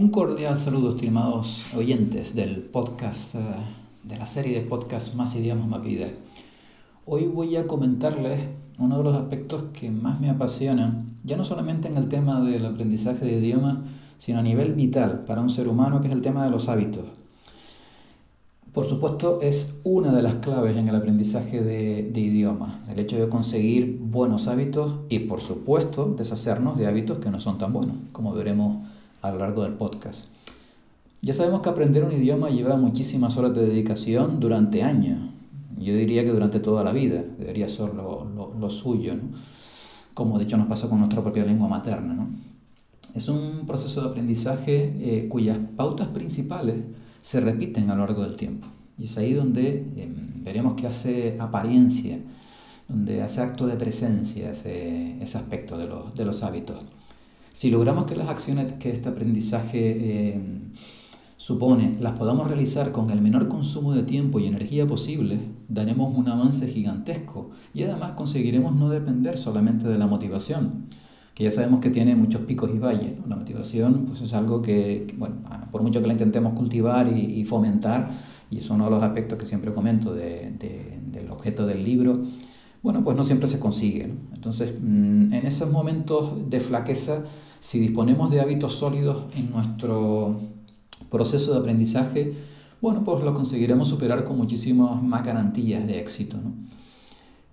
Un cordial saludo, estimados oyentes del podcast, eh, de la serie de podcast Más idiomas, más vida. Hoy voy a comentarles uno de los aspectos que más me apasiona, ya no solamente en el tema del aprendizaje de idioma, sino a nivel vital para un ser humano, que es el tema de los hábitos. Por supuesto, es una de las claves en el aprendizaje de, de idiomas, el hecho de conseguir buenos hábitos y, por supuesto, deshacernos de hábitos que no son tan buenos, como veremos a lo largo del podcast. Ya sabemos que aprender un idioma lleva muchísimas horas de dedicación durante años. Yo diría que durante toda la vida debería ser lo, lo, lo suyo, ¿no? como de hecho nos pasa con nuestra propia lengua materna. ¿no? Es un proceso de aprendizaje eh, cuyas pautas principales se repiten a lo largo del tiempo. Y es ahí donde eh, veremos que hace apariencia, donde hace acto de presencia ese, ese aspecto de los, de los, hábitos. Si logramos que las acciones que este aprendizaje eh, supone las podamos realizar con el menor consumo de tiempo y energía posible, daremos un avance gigantesco y además conseguiremos no depender solamente de la motivación que ya sabemos que tiene muchos picos y valles. La motivación pues es algo que, bueno, por mucho que la intentemos cultivar y, y, fomentar, y es uno de los aspectos que siempre comento de, de, del objeto del libro, bueno, pues no siempre se consigue. ¿no? Entonces, mm, en esos momentos de flaqueza, si disponemos de hábitos sólidos en nuestro proceso de aprendizaje, bueno, pues lo conseguiremos superar con muchísimas más garantías de éxito. ¿no?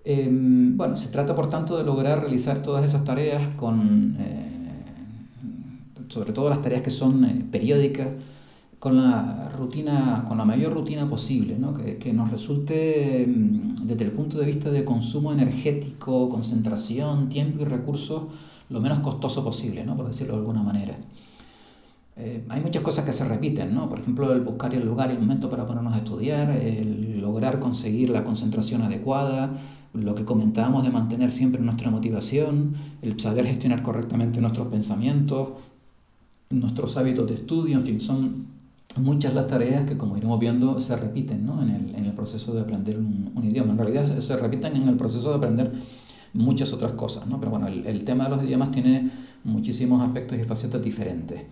Eh, bueno, se trata por tanto de lograr realizar todas esas tareas con, eh, sobre todo las tareas que son eh, periódicas, con la rutina, con la mayor rutina posible, ¿no? que, que, nos resulte desde el punto de vista de consumo energético, concentración, tiempo y recursos lo menos costoso posible, ¿no? por decirlo de alguna manera. Eh, hay muchas cosas que se repiten, ¿no? Por ejemplo, el buscar el lugar y el momento para ponernos a estudiar, el lograr conseguir la concentración adecuada, lo que comentábamos de mantener siempre nuestra motivación, el saber gestionar correctamente nuestros pensamientos, nuestros hábitos de estudio, en fin, son muchas las tareas que, como iremos viendo, se repiten ¿no? en, el, en, el, proceso de aprender un, idioma. En realidad se, repiten en el proceso de aprender muchas otras cosas, ¿no? pero bueno, el, el tema de los idiomas tiene muchísimos aspectos y facetas diferentes.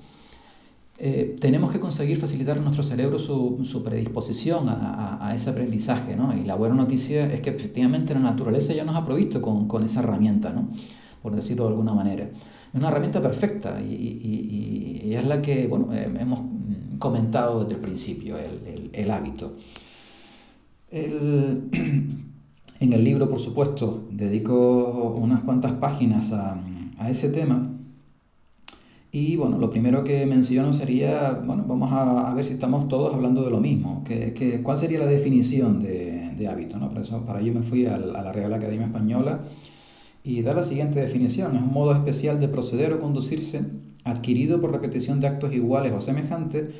Eh, tenemos que conseguir facilitar a nuestro cerebro su, su predisposición a, a, ese aprendizaje, ¿no? Y la buena noticia es que efectivamente la naturaleza ya nos ha provisto con, con esa herramienta, ¿no? Por decirlo de alguna manera. Es una herramienta perfecta y, y, y, es la que, bueno, eh, hemos comentado desde el principio, el, el, el hábito. El, en el libro, por supuesto, dedico unas cuantas páginas a, a ese tema y bueno, lo primero que menciono sería, bueno, vamos a, a ver si estamos todos hablando de lo mismo. Que, que, ¿Cuál sería la definición de, de hábito? ¿no? Para, eso, para ello me fui a, a la Real Academia Española y da la siguiente definición. Es un modo especial de proceder o conducirse adquirido por repetición de actos iguales o semejantes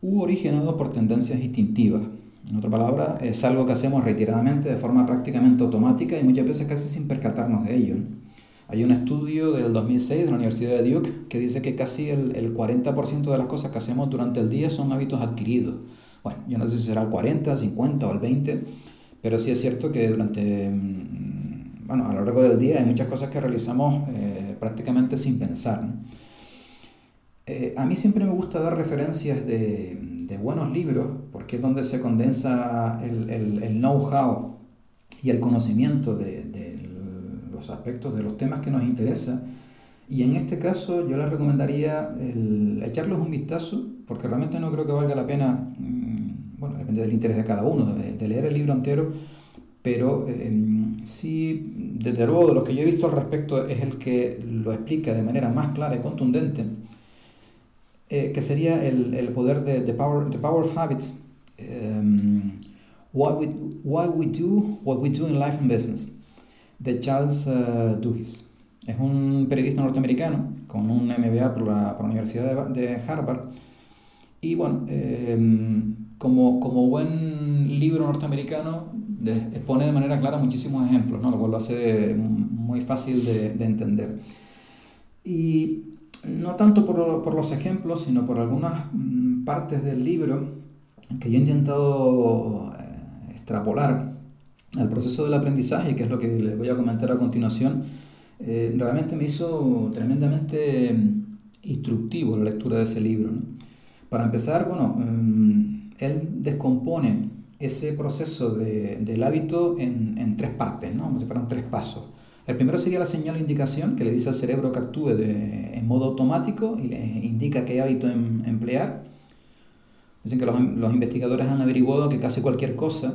u originado por tendencias instintivas. En otra palabra, es algo que hacemos reiteradamente de forma prácticamente automática y muchas veces casi sin percatarnos de ello. Hay un estudio del 2006 de la Universidad de Duke que dice que casi el, el 40% de las cosas que hacemos durante el día son hábitos adquiridos. Bueno, yo no sé si será el 40, 50 o el 20, pero sí es cierto que durante, bueno, a lo largo del día hay muchas cosas que realizamos eh, prácticamente sin pensar. ¿no? Eh, a mí siempre me gusta dar referencias de, buenos libros, porque es donde se condensa el, know-how y el conocimiento de, los aspectos de los temas que nos interesan. Y en este caso yo les recomendaría el echarles un vistazo, porque realmente no creo que valga la pena, mmm, bueno, depende del interés de cada uno, de, leer el libro entero, pero eh, sí, desde luego de lo que yo he visto al respecto es el que lo explica de manera más clara y contundente, eh, que sería el, el poder de the power, the power of habit, um, why, we, why we do what we do in life and business de Charles uh, Duhigg. Es un periodista norteamericano con un MBA por la, por la Universidad de, de, Harvard. Y bueno, eh, como, como buen libro norteamericano, de, de manera clara muchísimos ejemplos, ¿no? lo cual lo hace muy fácil de, de entender. Y no tanto por, por, los ejemplos, sino por algunas mm, partes del libro que yo he intentado eh, extrapolar al proceso del aprendizaje, que es lo que les voy a comentar a continuación, eh, realmente me hizo tremendamente instructivo la lectura de ese libro. Para empezar, bueno, mm, él descompone ese proceso del hábito en, tres partes, ¿no? como tres pasos. El primero sería la señal o indicación que le dice al cerebro que actúe en modo automático y le indica qué hábito em, emplear. Dicen que los, los, investigadores han averiguado que casi cualquier cosa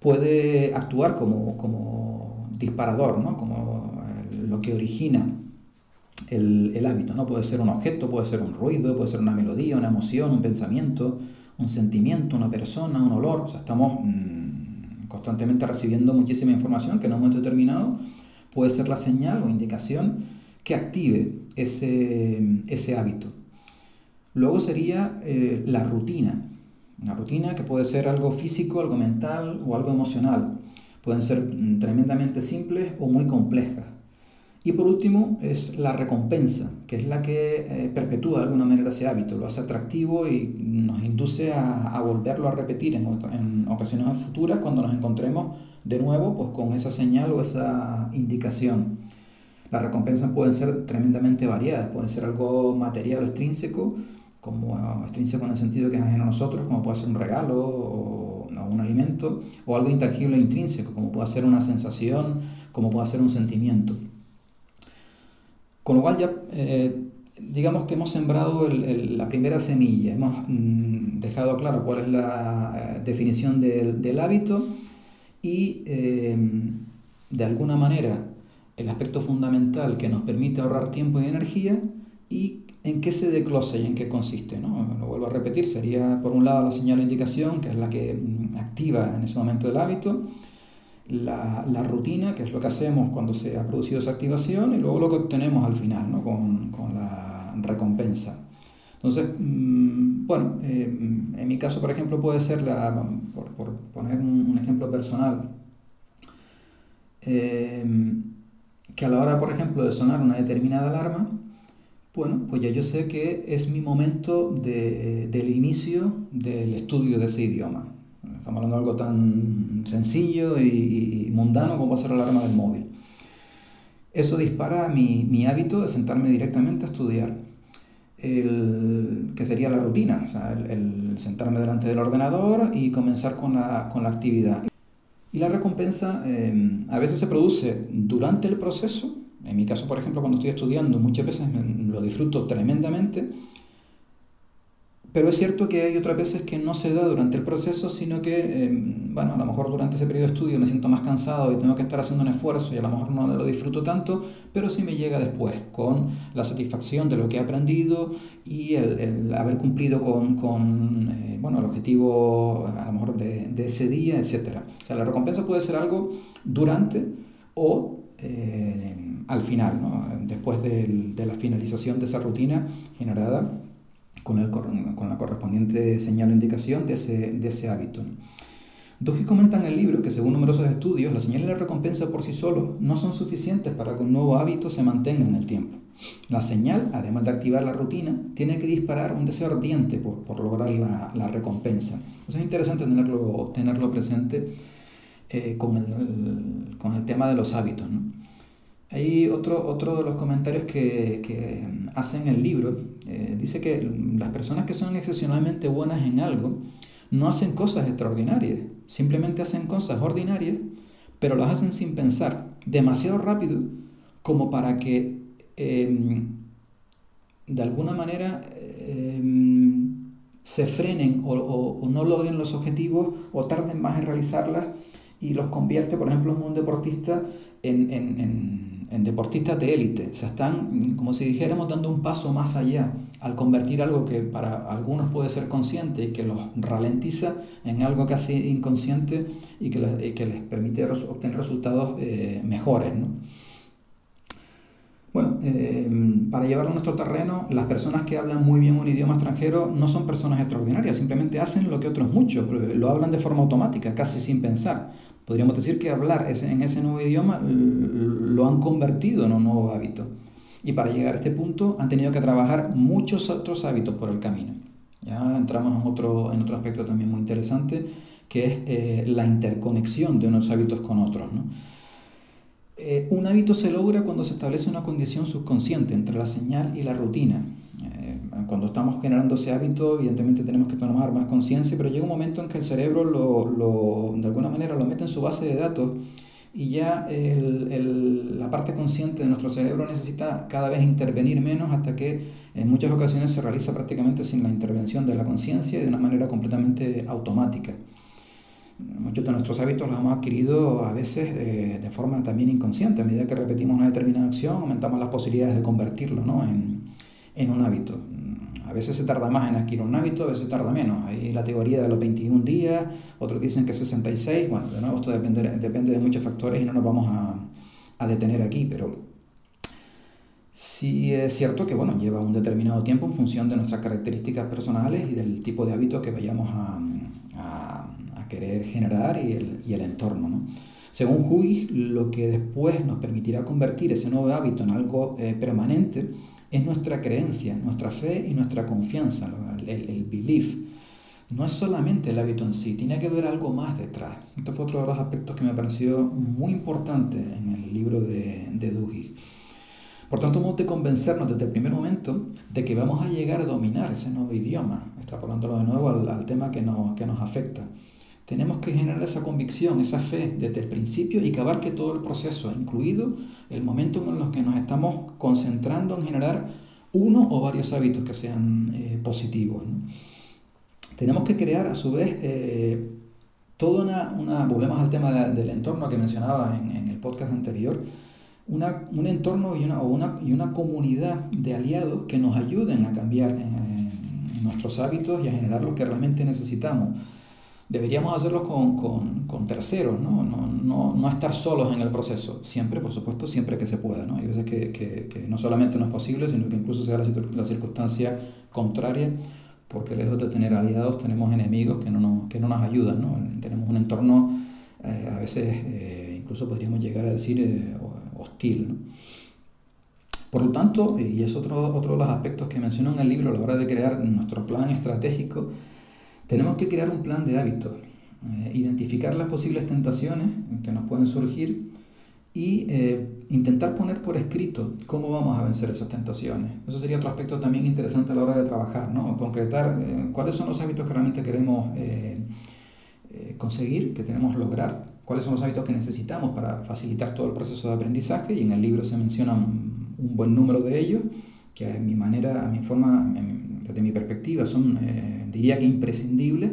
puede actuar como, como disparador, ¿no? como lo que origina el, el, hábito. ¿no? Puede ser un objeto, puede ser un ruido, puede ser una melodía, una emoción, un pensamiento, un sentimiento, una persona, un olor. O sea, estamos mm, constantemente recibiendo muchísima información que en un momento determinado puede ser la señal o indicación que active ese, ese hábito. Luego sería eh, la rutina. Una rutina que puede ser algo físico, algo mental o algo emocional. Pueden ser mm, tremendamente simples o muy complejas. Y por último es la recompensa, que es la que eh, perpetúa de alguna manera ese hábito, lo hace atractivo y nos induce a, volverlo a repetir en, en, ocasiones futuras cuando nos encontremos de nuevo pues, con esa señal o esa indicación. Las recompensas pueden ser tremendamente variadas, pueden ser algo material o extrínseco, como extrínseco en el sentido que es ajeno a nosotros, como puede ser un regalo o, o un alimento, o algo intangible e intrínseco, como puede ser una sensación, como puede ser un sentimiento. Con lo cual ya eh, digamos que hemos sembrado la primera semilla, hemos mm, dejado claro cuál es la eh, definición del, hábito y eh, de alguna manera el aspecto fundamental que nos permite ahorrar tiempo y energía y en qué se declosa y en qué consiste. ¿no? Lo vuelvo a repetir, sería por un lado la señal de indicación, que es la que mm, activa en ese momento el hábito, la, la, rutina, que es lo que hacemos cuando se ha producido esa activación, y luego lo que obtenemos al final, ¿no? con, con la recompensa. Entonces, mm, bueno, eh, en mi caso, por ejemplo, puede ser, la, por, por poner un, ejemplo personal, eh, que a la hora, por ejemplo, de sonar una determinada alarma, bueno, pues ya yo sé que es mi momento de, del inicio del estudio de ese idioma. Estamos hablando de algo tan sencillo y, mundano como ser la alarma del móvil. Eso dispara mi, mi, hábito de sentarme directamente a estudiar, el, que sería la rutina, o sea, el, sentarme delante del ordenador y comenzar con la, con la actividad. Y la recompensa em, a veces se produce durante el proceso, en mi caso, por ejemplo, cuando estoy estudiando, muchas veces lo disfruto tremendamente, pero es cierto que hay otras veces que no se da durante el proceso, sino que, em, bueno, a lo mejor durante ese periodo de estudio me siento más cansado y tengo que estar haciendo un esfuerzo y a lo mejor no lo disfruto tanto, pero sí me llega después con la satisfacción de lo que he aprendido y el, haber cumplido con, con eh, bueno, el objetivo a lo mejor de, de, ese día, etc. O sea, la recompensa puede ser algo durante o eh, al final, ¿no? después de, de la finalización de esa rutina generada con, el, con la correspondiente señal o indicación de ese, de ese hábito. Duffy comenta en el libro que según numerosos estudios, la señal y la recompensa por sí solos no son suficientes para que un nuevo hábito se mantenga en el tiempo. La señal, además de activar la rutina, tiene que disparar un deseo ardiente por, por lograr la, la, recompensa. Eso es interesante tenerlo, tenerlo presente eh, con, el, con, el, tema de los hábitos. Hay otro, otro de los comentarios que, que hacen el libro, eh, dice que las personas que son excepcionalmente buenas en algo no hacen cosas extraordinarias, simplemente hacen cosas ordinarias, pero las hacen sin pensar, demasiado rápido como para que em, de alguna manera em, se frenen o, o, no logren los objetivos o tarden más en realizarlas y los convierte, por ejemplo, en un deportista en, en, en en deportistas de élite. O sea, están, como si dijéramos, dando un paso más allá al convertir algo que para algunos puede ser consciente y que los ralentiza en algo casi inconsciente y que, les, permite obtener resultados eh, mejores. ¿no? Bueno, eh, para llevarlo a nuestro terreno, las personas que hablan muy bien un idioma extranjero no son personas extraordinarias, simplemente hacen lo que otros muchos, lo hablan de forma automática, casi sin pensar. Podríamos decir que hablar en ese nuevo idioma lo han convertido en un nuevo hábito. Y para llegar a este punto han tenido que trabajar muchos otros hábitos por el camino. Ya entramos en otro, en otro aspecto también muy interesante, que es eh, la interconexión de unos hábitos con otros. Eh, un hábito se logra cuando se establece una condición subconsciente entre la señal y la rutina. cuando estamos generando ese hábito, evidentemente tenemos que tomar más conciencia, pero llega un momento en que el cerebro lo, lo, de alguna manera lo mete en su base de datos y ya el, el, la parte consciente de nuestro cerebro necesita cada vez intervenir menos hasta que en muchas ocasiones se realiza prácticamente sin la intervención de la conciencia y de una manera completamente automática. Muchos de nuestros hábitos los hemos adquirido a veces eh, de forma también inconsciente. A medida que repetimos una determinada acción, aumentamos las posibilidades de convertirlo ¿no? en, en, un hábito. A veces se tarda más en adquirir un hábito, a veces tarda menos. Hay la teoría de los 21 días, otros dicen que 66. Bueno, de nuevo, esto depende, depende de muchos factores y no nos vamos a, a detener aquí, pero sí es cierto que bueno, lleva un determinado tiempo en función de nuestras características personales y del tipo de hábito que vayamos a, querer generar y el, y el entorno. ¿no? Según Huy, lo que después nos permitirá convertir ese nuevo hábito en algo eh, permanente es nuestra creencia, nuestra fe y nuestra confianza, el, el, belief. No es solamente el hábito en sí, tiene que haber algo más detrás. Este fue otro de los aspectos que me pareció muy importante en el libro de, de Duhigg. Por tanto, hemos de convencernos desde el primer momento de que vamos a llegar a dominar ese nuevo idioma, extrapolándolo de nuevo al, al tema que nos, que nos afecta. Tenemos que generar esa convicción, esa fe desde el principio y que abarque todo el proceso, incluido el momento en el que nos estamos concentrando en generar uno o varios hábitos que sean eh, positivos. Tenemos que crear a su vez eh, toda una, una, volvemos al tema del entorno que mencionaba en, en el podcast anterior, una, un entorno y una, y una comunidad de aliados que nos ayuden a cambiar eh, nuestros hábitos y a generar lo que realmente necesitamos deberíamos hacerlo con, con, con terceros, ¿no? No, ¿no? no, estar solos en el proceso, siempre, por supuesto, siempre que se pueda. ¿no? Hay veces que, que, que no solamente no es posible, sino que incluso sea la, la, circunstancia contraria, porque lejos de tener aliados tenemos enemigos que no nos, que no nos ayudan. ¿no? Tenemos un entorno eh, a veces, eh, incluso podríamos llegar a decir, eh, hostil. ¿no? Por lo tanto, y es otro, otro de los aspectos que menciono en el libro a la hora de crear nuestro plan estratégico, tenemos que crear un plan de hábitos, eh, identificar las posibles tentaciones que nos pueden surgir y eh, intentar poner por escrito cómo vamos a vencer esas tentaciones. Eso sería otro aspecto también interesante a la hora de trabajar, ¿no? concretar eh, cuáles son los hábitos que realmente queremos conseguir, que tenemos lograr, cuáles son los hábitos que necesitamos para facilitar todo el proceso de aprendizaje y en el libro se mencionan un buen número de ellos que a mi manera, a mi forma, desde mi perspectiva, son diría que imprescindible,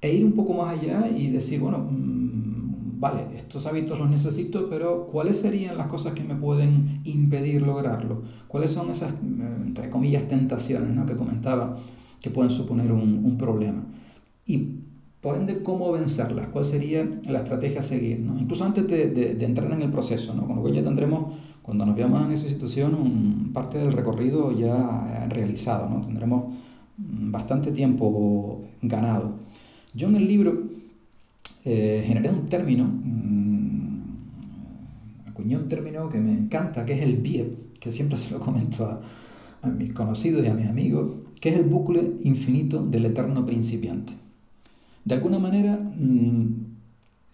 e ir un poco más allá y decir, bueno, mmm, vale, estos hábitos los necesito, pero ¿cuáles serían las cosas que me pueden impedir lograrlo? ¿Cuáles son esas, eh, entre comillas, tentaciones ¿no? que comentaba que pueden suponer un, un problema? Y por ende, ¿cómo vencerlas? ¿Cuál sería la estrategia a seguir? ¿no? Incluso antes de, de, de, entrar en el proceso, ¿no? con lo cual ya tendremos, cuando nos veamos en esa situación, un, parte del recorrido ya realizado. ¿no? Tendremos bastante tiempo ganado. Yo en el libro eh, generé un término, mmm, acuñé un término que me encanta, que es el BIEP, que siempre se lo comento a, a mis conocidos y a mis amigos, que es el bucle infinito del eterno principiante. De alguna manera, mmm,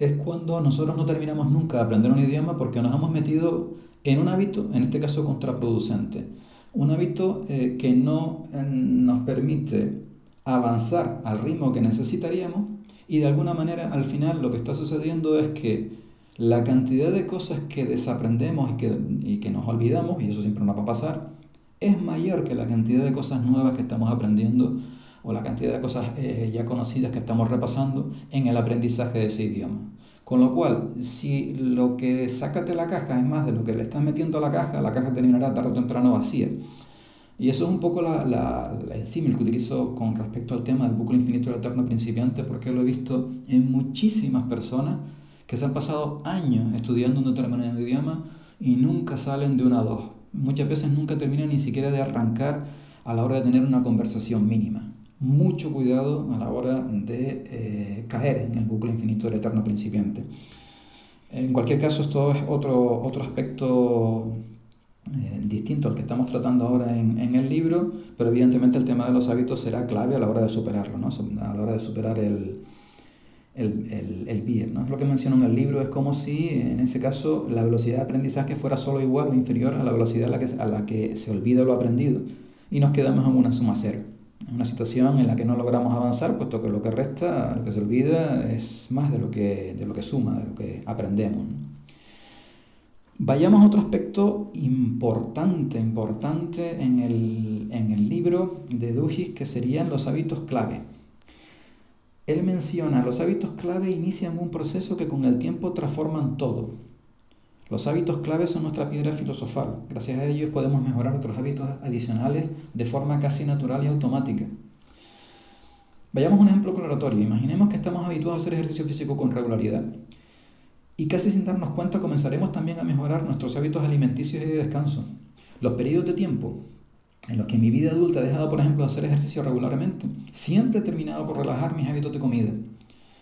es cuando nosotros no terminamos nunca de aprender un idioma porque nos hemos metido en un hábito, en este caso contraproducente un hábito eh, que no eh, nos permite avanzar al ritmo que necesitaríamos y de alguna manera al final lo que está sucediendo es que la cantidad de cosas que desaprendemos y que, y que nos olvidamos, y eso siempre nos va a pasar, es mayor que la cantidad de cosas nuevas que estamos aprendiendo o la cantidad de cosas eh, ya conocidas que estamos repasando en el aprendizaje de ese idioma. Con lo cual, si lo que sacas de la caja es más de lo que le estás metiendo a la caja, la caja terminará tarde o temprano vacía. Y eso es un poco la, la, el símil que utilizo con respecto al tema del bucle infinito del eterno principiante, porque lo he visto en muchísimas personas que se han pasado años estudiando un determinado idioma y nunca salen de una a dos. Muchas veces nunca terminan ni siquiera de arrancar a la hora de tener una conversación mínima mucho cuidado a la hora de eh, caer en el bucle infinito del eterno principiante. En cualquier caso, esto es otro, otro aspecto eh, distinto al que estamos tratando ahora en, en, el libro, pero evidentemente el tema de los hábitos será clave a la hora de superarlo, ¿no? a la hora de superar el, el, el, el. ¿no? Lo que menciono en el libro es como si, en ese caso, la velocidad de aprendizaje fuera solo igual o inferior a la velocidad a la que, a la que se olvida lo aprendido y nos quedamos en una suma cero. Una situación en la que no logramos avanzar, puesto que lo que resta, lo que se olvida, es más de lo que, de lo que suma, de lo que aprendemos. Vayamos a otro aspecto importante, importante en el, en el libro de Dugis, que serían los hábitos clave. Él menciona, los hábitos clave inician un proceso que con el tiempo transforman todo. Los hábitos clave son nuestra piedra filosofal. Gracias a ellos podemos mejorar otros hábitos adicionales de forma casi natural y automática. Vayamos a un ejemplo claratorio. Imaginemos que estamos habituados a hacer ejercicio físico con regularidad y casi sin darnos cuenta comenzaremos también a mejorar nuestros hábitos alimenticios y de descanso. Los periodos de tiempo en los que en mi vida adulta he dejado, por ejemplo, de hacer ejercicio regularmente, siempre he terminado por relajar mis hábitos de comida.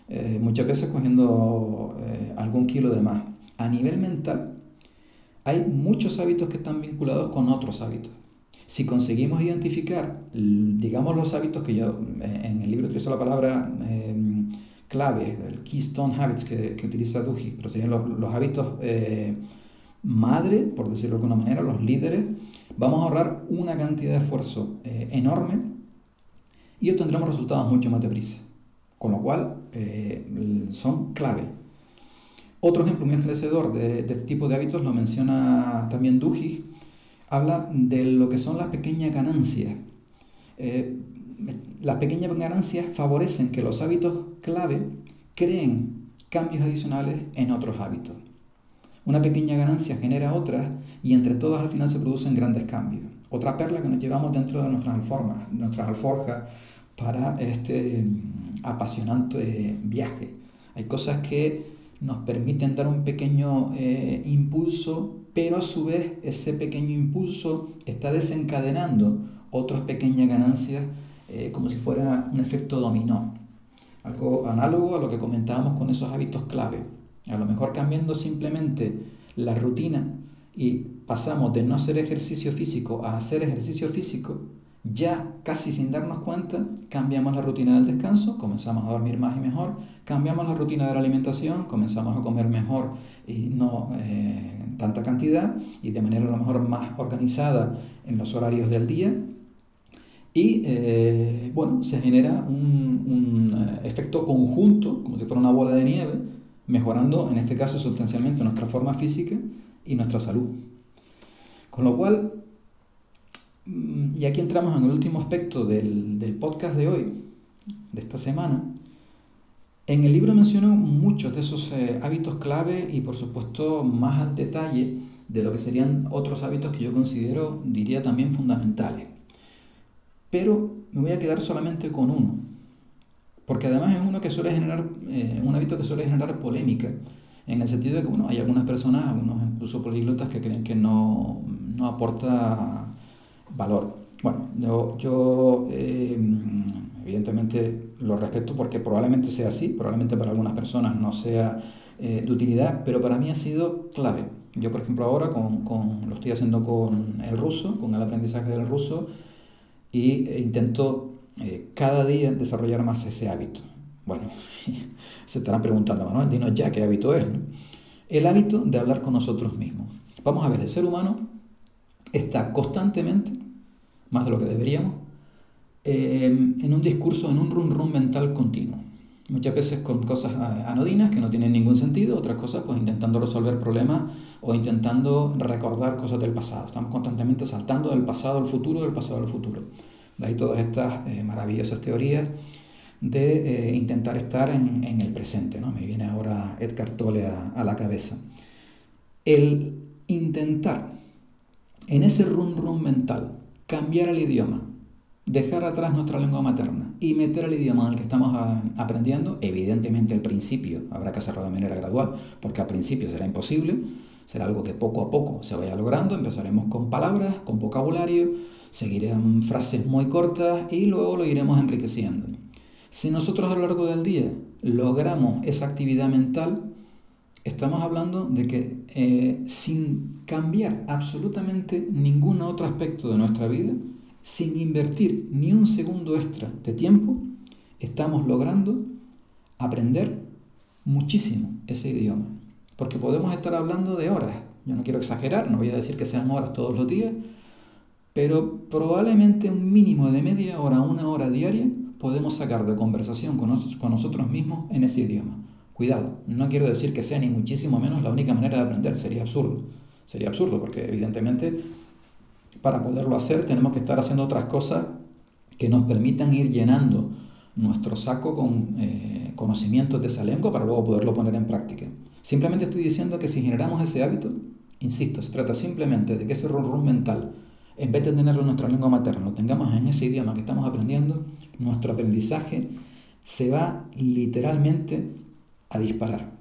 Eh, muchas veces cogiendo eh, algún kilo de más. A nivel mental, hay muchos hábitos que están vinculados con otros hábitos. Si conseguimos identificar, digamos, los hábitos que yo en el libro utilizo la palabra clave, el Keystone Habits que, que utiliza Duji, pero serían los, los hábitos eh, madre, por decirlo de alguna manera, los líderes, vamos a ahorrar una cantidad de esfuerzo eh, enorme y obtendremos resultados mucho más deprisa. Con lo cual, eh, son clave. Otro ejemplo muy esclarecedor de, de, este tipo de hábitos lo menciona también Duji, habla de lo que son las pequeñas ganancias las pequeñas ganancias favorecen que los hábitos clave creen cambios adicionales en otros hábitos. Una pequeña ganancia genera otras y entre todas al final se producen grandes cambios. Otra perla que nos llevamos dentro de nuestras alforjas, nuestras alforjas para este apasionante viaje. Hay cosas que nos permiten dar un pequeño eh, impulso, pero a su vez ese pequeño impulso está desencadenando otras pequeñas ganancias eh, como si fuera un efecto dominó. Algo análogo a lo que comentábamos con esos hábitos clave. A lo mejor cambiando simplemente la rutina y pasamos de no hacer ejercicio físico a hacer ejercicio físico, ya casi sin darnos cuenta, cambiamos la rutina del descanso, comenzamos a dormir más y mejor, cambiamos la rutina de la alimentación, comenzamos a comer mejor y no eh, tanta cantidad y de manera a lo mejor más organizada en los horarios del día y eh, bueno, se genera un, eh, efecto conjunto, como si fuera una bola de nieve, mejorando en este caso sustancialmente nuestra forma física y nuestra salud. Con lo cual, y aquí entramos en el último aspecto del, del podcast de hoy, de esta semana, en el libro menciono muchos de esos eh, hábitos clave y por supuesto más al detalle de lo que serían otros hábitos que yo considero, diría también fundamentales. Pero me voy a quedar solamente con uno, porque además es uno que suele generar, eh, un hábito que suele generar polémica, en el sentido de que bueno, hay algunas personas, algunos incluso políglotas, que creen que no, no aporta valor. Bueno, yo, yo eh, evidentemente lo respeto porque probablemente sea así, probablemente para algunas personas no sea eh, de utilidad, pero para mí ha sido clave. Yo, por ejemplo, ahora con, con, lo estoy haciendo con el ruso, con el aprendizaje del ruso, y intento eh, cada día desarrollar más ese hábito. Bueno, se estarán preguntando, Manuel, dinos ya qué hábito es. El hábito de hablar con nosotros mismos. Vamos a ver, el ser humano está constantemente, más de lo que deberíamos, em, en un discurso, en un run run mental continuo. Muchas veces con cosas anodinas que no tienen ningún sentido, otras cosas pues intentando resolver problemas o intentando recordar cosas del pasado. Estamos constantemente saltando del pasado al futuro, del pasado al futuro. De ahí todas estas eh, maravillosas teorías de eh, intentar estar en, el presente. ¿no? Me viene ahora Edgar Tolle a la cabeza. El intentar en ese run run mental cambiar el idioma, dejar atrás nuestra lengua materna y meter el idioma en el que estamos ah, aprendiendo, evidentemente al principio habrá que hacerlo de manera gradual, porque al principio será imposible, será algo que poco a poco se vaya logrando, empezaremos con palabras, con vocabulario, seguirán frases muy cortas y luego lo iremos enriqueciendo. Si nosotros a lo largo del día logramos esa actividad mental, estamos hablando de que eh, sin cambiar absolutamente ningún otro aspecto de nuestra vida, sin invertir ni un segundo extra de tiempo, estamos logrando aprender muchísimo ese idioma. Porque podemos estar hablando de horas. Yo no quiero exagerar, no voy a decir que sean horas todos los días, pero probablemente un mínimo de media hora, una hora diaria, podemos sacar de conversación con, con nosotros mismos en ese idioma. Cuidado, no quiero decir que sea ni muchísimo menos la única manera de aprender, sería absurdo. Sería absurdo porque evidentemente para poderlo hacer tenemos que estar haciendo otras cosas que nos permitan ir llenando nuestro saco con eh, conocimientos de esa lengua para luego poderlo poner en práctica. Simplemente estoy diciendo que si generamos ese hábito, insisto, se trata simplemente de que ese run mental, en vez de tenerlo en nuestra lengua materna, lo tengamos en ese idioma que estamos aprendiendo, nuestro aprendizaje se va literalmente disparar.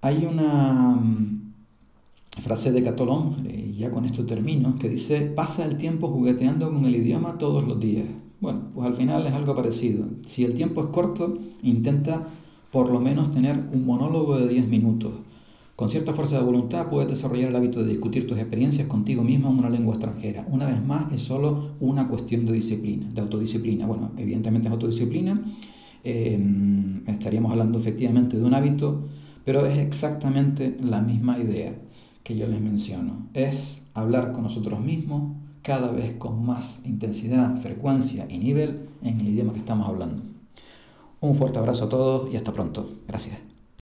Hay una mm, frase de Catolón, y ya con esto termino, que dice, pasa el tiempo jugueteando con el idioma todos los días. Bueno, pues al final es algo parecido. Si el tiempo es corto, intenta por lo menos tener un monólogo de 10 minutos. Con cierta fuerza de voluntad puedes desarrollar el hábito de discutir tus experiencias contigo mismo en una lengua extranjera. Una vez más, es solo una cuestión de disciplina, de autodisciplina. Bueno, evidentemente es autodisciplina. Eh, estaríamos hablando efectivamente de un hábito, pero es exactamente la misma idea que yo les menciono. Es hablar con nosotros mismos cada vez con más intensidad, frecuencia y nivel en el idioma que estamos hablando. Un fuerte abrazo a todos y hasta pronto. Gracias.